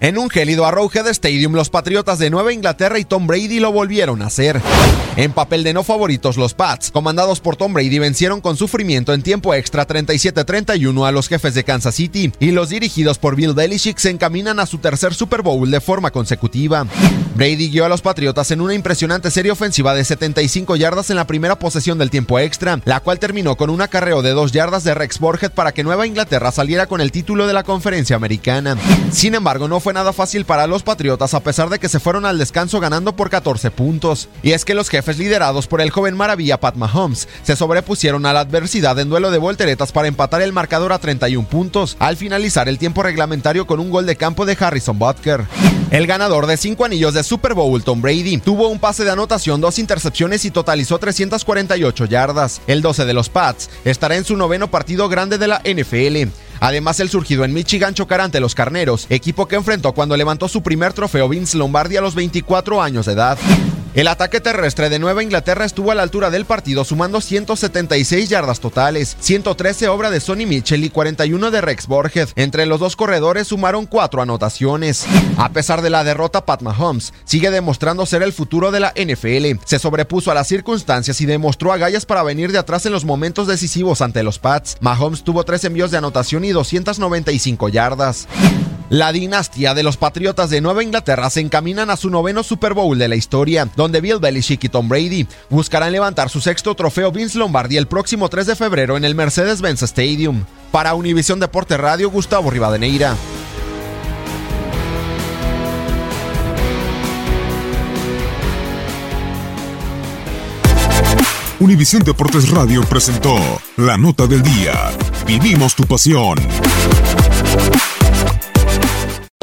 En un gélido Arrowhead Stadium, los Patriotas de Nueva Inglaterra y Tom Brady lo volvieron a hacer. En papel de no favoritos, los Pats, comandados por Tom Brady, vencieron con sufrimiento en tiempo extra 37-31 a los jefes de Kansas City, y los dirigidos por Bill Belichick se encaminan a su tercer Super Bowl de forma consecutiva. Brady guió a los Patriotas en una impresionante serie ofensiva de 75 yardas en la primera posesión del tiempo extra, la cual terminó con un acarreo de 2 yardas de Rex Borget para que Nueva Inglaterra saliera con el título de la conferencia americana. Sin embargo, no fue nada fácil para los Patriotas a pesar de que se fueron al descanso ganando por 14 puntos. Y es que los jefes liderados por el joven maravilla Pat Mahomes se sobrepusieron a la adversidad en duelo de volteretas para empatar el marcador a 31 puntos al finalizar el tiempo reglamentario con un gol de campo de Harrison Butker. El ganador de 5 anillos de Super Bowl, Tom Brady, tuvo un pase de anotación, dos intercepciones y totalizó 348 yardas. El 12 de los Pats estará en su noveno partido grande de la NFL. Además, el surgido en Michigan chocará ante los Carneros, equipo que enfrentó cuando levantó su primer trofeo Vince Lombardi a los 24 años de edad. El ataque terrestre de Nueva Inglaterra estuvo a la altura del partido sumando 176 yardas totales, 113 obra de Sonny Mitchell y 41 de Rex Borges. Entre los dos corredores sumaron cuatro anotaciones. A pesar de la derrota, Pat Mahomes sigue demostrando ser el futuro de la NFL. Se sobrepuso a las circunstancias y demostró agallas para venir de atrás en los momentos decisivos ante los Pats. Mahomes tuvo tres envíos de anotación y 295 yardas. La dinastía de los Patriotas de Nueva Inglaterra se encaminan a su noveno Super Bowl de la historia, donde Bill Belichick y Tom Brady buscarán levantar su sexto trofeo Vince Lombardi el próximo 3 de febrero en el Mercedes-Benz Stadium. Para Univisión Deporte Radio, Gustavo Rivadeneira. Univisión Deportes Radio presentó La Nota del Día. Vivimos tu pasión.